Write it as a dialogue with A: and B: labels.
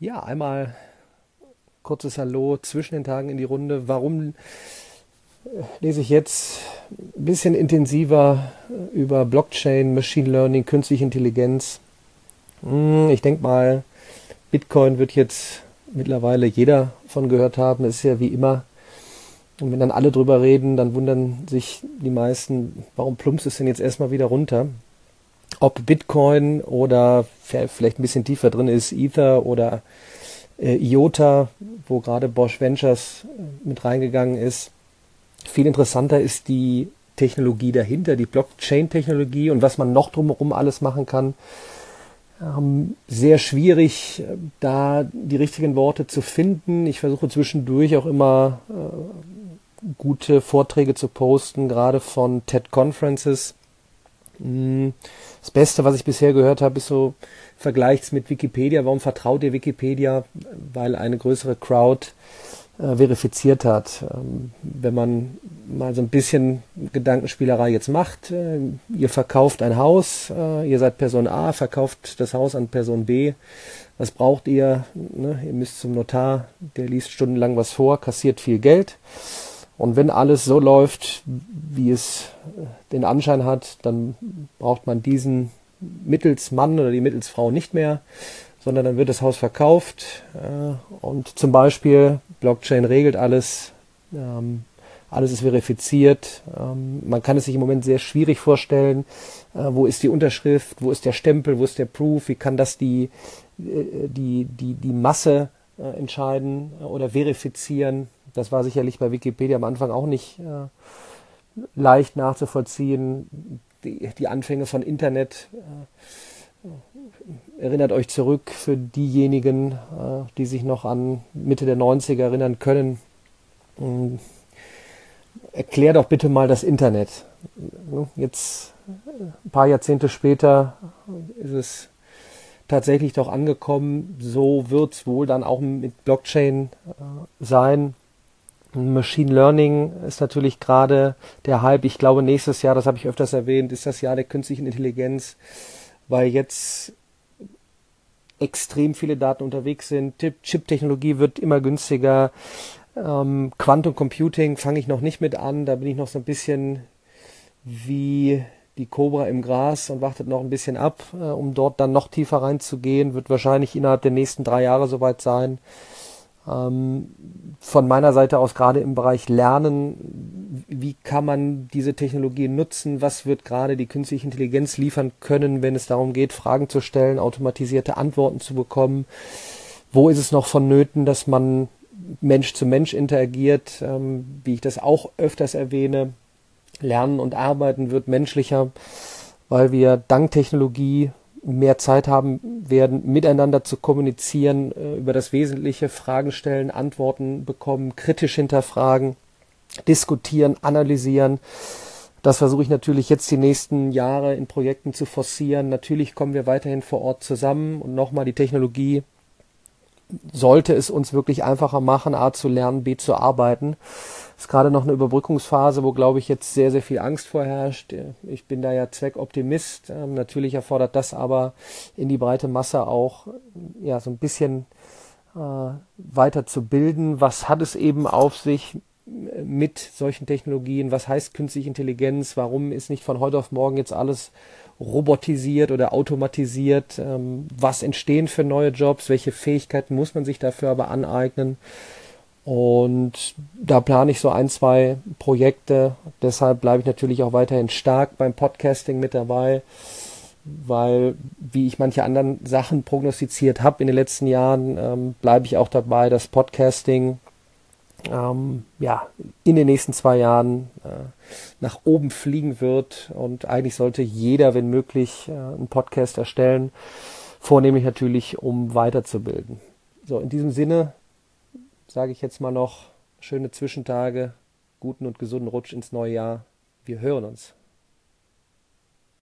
A: Ja, einmal kurzes Hallo zwischen den Tagen in die Runde. Warum äh, lese ich jetzt ein bisschen intensiver über Blockchain, Machine Learning, künstliche Intelligenz? Hm, ich denke mal, Bitcoin wird jetzt mittlerweile jeder von gehört haben. Es ist ja wie immer. Und wenn dann alle drüber reden, dann wundern sich die meisten, warum plumpst es denn jetzt erstmal wieder runter? Ob Bitcoin oder vielleicht ein bisschen tiefer drin ist, Ether oder äh, IOTA, wo gerade Bosch Ventures äh, mit reingegangen ist. Viel interessanter ist die Technologie dahinter, die Blockchain-Technologie und was man noch drumherum alles machen kann. Ähm, sehr schwierig, äh, da die richtigen Worte zu finden. Ich versuche zwischendurch auch immer äh, gute Vorträge zu posten, gerade von TED Conferences das Beste, was ich bisher gehört habe, ist so, vergleicht's mit Wikipedia. Warum vertraut ihr Wikipedia? Weil eine größere Crowd äh, verifiziert hat. Ähm, wenn man mal so ein bisschen Gedankenspielerei jetzt macht, äh, ihr verkauft ein Haus, äh, ihr seid Person A, verkauft das Haus an Person B. Was braucht ihr? Ne? Ihr müsst zum Notar, der liest stundenlang was vor, kassiert viel Geld. Und wenn alles so läuft, wie es den Anschein hat, dann braucht man diesen Mittelsmann oder die Mittelsfrau nicht mehr, sondern dann wird das Haus verkauft. Äh, und zum Beispiel Blockchain regelt alles, ähm, alles ist verifiziert. Ähm, man kann es sich im Moment sehr schwierig vorstellen, äh, wo ist die Unterschrift, wo ist der Stempel, wo ist der Proof, wie kann das die, äh, die, die, die Masse entscheiden oder verifizieren. Das war sicherlich bei Wikipedia am Anfang auch nicht äh, leicht nachzuvollziehen. Die, die, Anfänge von Internet äh, erinnert euch zurück für diejenigen, äh, die sich noch an Mitte der 90er erinnern können. Ähm, erklär doch bitte mal das Internet. Jetzt ein paar Jahrzehnte später ist es tatsächlich doch angekommen. So wird es wohl dann auch mit Blockchain äh, sein. Machine Learning ist natürlich gerade der Hype. Ich glaube, nächstes Jahr, das habe ich öfters erwähnt, ist das Jahr der künstlichen Intelligenz, weil jetzt extrem viele Daten unterwegs sind. Chip-Technologie wird immer günstiger. Ähm, Quantum Computing fange ich noch nicht mit an. Da bin ich noch so ein bisschen wie die Cobra im Gras und wartet noch ein bisschen ab, äh, um dort dann noch tiefer reinzugehen. Wird wahrscheinlich innerhalb der nächsten drei Jahre soweit sein. Ähm, von meiner Seite aus gerade im Bereich Lernen, wie kann man diese Technologien nutzen? Was wird gerade die künstliche Intelligenz liefern können, wenn es darum geht, Fragen zu stellen, automatisierte Antworten zu bekommen? Wo ist es noch vonnöten, dass man Mensch zu Mensch interagiert, ähm, wie ich das auch öfters erwähne? Lernen und Arbeiten wird menschlicher, weil wir dank Technologie mehr Zeit haben werden, miteinander zu kommunizieren, äh, über das Wesentliche Fragen stellen, Antworten bekommen, kritisch hinterfragen, diskutieren, analysieren. Das versuche ich natürlich jetzt die nächsten Jahre in Projekten zu forcieren. Natürlich kommen wir weiterhin vor Ort zusammen und nochmal die Technologie sollte es uns wirklich einfacher machen, A zu lernen, B zu arbeiten. Ist gerade noch eine Überbrückungsphase, wo, glaube ich, jetzt sehr, sehr viel Angst vorherrscht. Ich bin da ja Zweckoptimist. Ähm, natürlich erfordert das aber in die breite Masse auch ja so ein bisschen äh, weiter zu bilden. Was hat es eben auf sich mit solchen Technologien? Was heißt künstliche Intelligenz? Warum ist nicht von heute auf morgen jetzt alles robotisiert oder automatisiert? Ähm, was entstehen für neue Jobs? Welche Fähigkeiten muss man sich dafür aber aneignen? Und da plane ich so ein, zwei Projekte. Deshalb bleibe ich natürlich auch weiterhin stark beim Podcasting mit dabei, weil, wie ich manche anderen Sachen prognostiziert habe in den letzten Jahren, ähm, bleibe ich auch dabei, dass Podcasting ähm, ja, in den nächsten zwei Jahren äh, nach oben fliegen wird. Und eigentlich sollte jeder, wenn möglich, äh, einen Podcast erstellen. Vornehmlich natürlich, um weiterzubilden. So, in diesem Sinne sage ich jetzt mal noch schöne Zwischentage, guten und gesunden Rutsch ins neue Jahr. Wir hören uns.